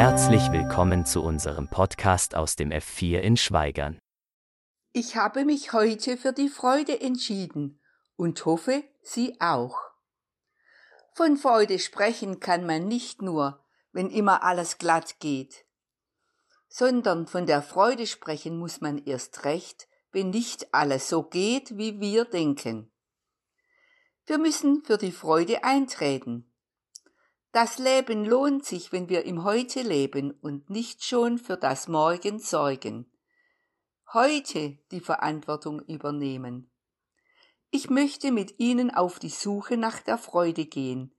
Herzlich willkommen zu unserem Podcast aus dem F4 in Schweigern. Ich habe mich heute für die Freude entschieden und hoffe, Sie auch. Von Freude sprechen kann man nicht nur, wenn immer alles glatt geht, sondern von der Freude sprechen muss man erst recht, wenn nicht alles so geht, wie wir denken. Wir müssen für die Freude eintreten. Das Leben lohnt sich, wenn wir im Heute leben und nicht schon für das Morgen sorgen. Heute die Verantwortung übernehmen. Ich möchte mit Ihnen auf die Suche nach der Freude gehen,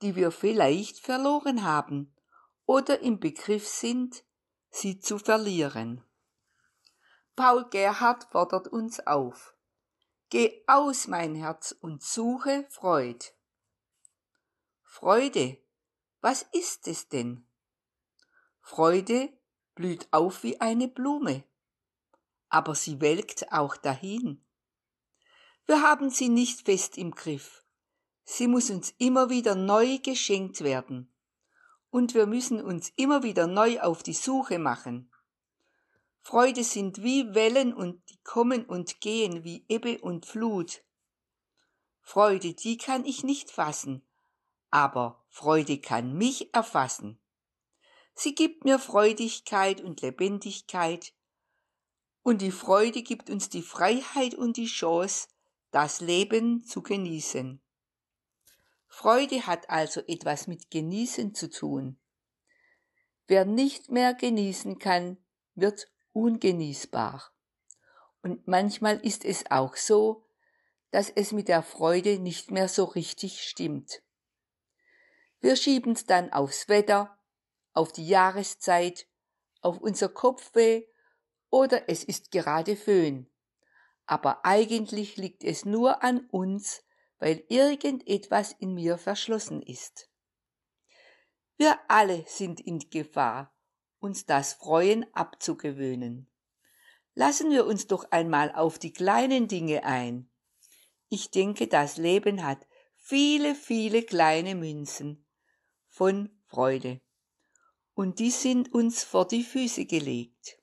die wir vielleicht verloren haben oder im Begriff sind, sie zu verlieren. Paul Gerhard fordert uns auf. Geh aus, mein Herz, und suche Freud. Freude was ist es denn? Freude blüht auf wie eine Blume, aber sie welkt auch dahin. Wir haben sie nicht fest im Griff. Sie muss uns immer wieder neu geschenkt werden. Und wir müssen uns immer wieder neu auf die Suche machen. Freude sind wie Wellen und die kommen und gehen wie Ebbe und Flut. Freude, die kann ich nicht fassen, aber Freude kann mich erfassen. Sie gibt mir Freudigkeit und Lebendigkeit, und die Freude gibt uns die Freiheit und die Chance, das Leben zu genießen. Freude hat also etwas mit Genießen zu tun. Wer nicht mehr genießen kann, wird ungenießbar. Und manchmal ist es auch so, dass es mit der Freude nicht mehr so richtig stimmt. Wir schieben's dann aufs Wetter, auf die Jahreszeit, auf unser Kopfweh oder es ist gerade Föhn. Aber eigentlich liegt es nur an uns, weil irgendetwas in mir verschlossen ist. Wir alle sind in Gefahr, uns das Freuen abzugewöhnen. Lassen wir uns doch einmal auf die kleinen Dinge ein. Ich denke, das Leben hat viele, viele kleine Münzen, von Freude. Und die sind uns vor die Füße gelegt.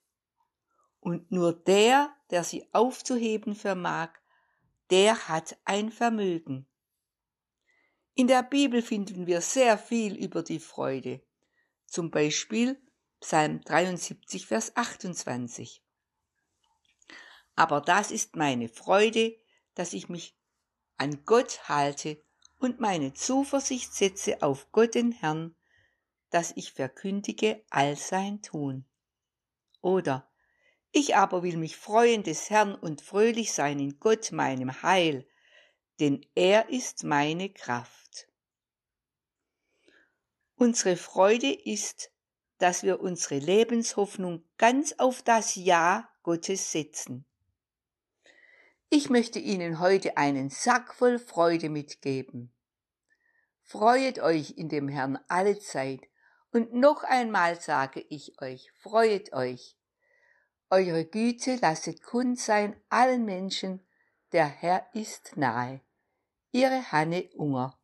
Und nur der, der sie aufzuheben vermag, der hat ein Vermögen. In der Bibel finden wir sehr viel über die Freude. Zum Beispiel Psalm 73, Vers 28. Aber das ist meine Freude, dass ich mich an Gott halte und meine Zuversicht setze auf Gott den Herrn, dass ich verkündige all sein Tun. Oder ich aber will mich freuen des Herrn und fröhlich sein in Gott meinem Heil, denn er ist meine Kraft. Unsere Freude ist, dass wir unsere Lebenshoffnung ganz auf das Ja Gottes setzen. Ich möchte Ihnen heute einen Sack voll Freude mitgeben. Freuet euch in dem Herrn alle Zeit. Und noch einmal sage ich euch, freuet euch. Eure Güte lasset kund sein allen Menschen, der Herr ist nahe. Ihre Hanne Unger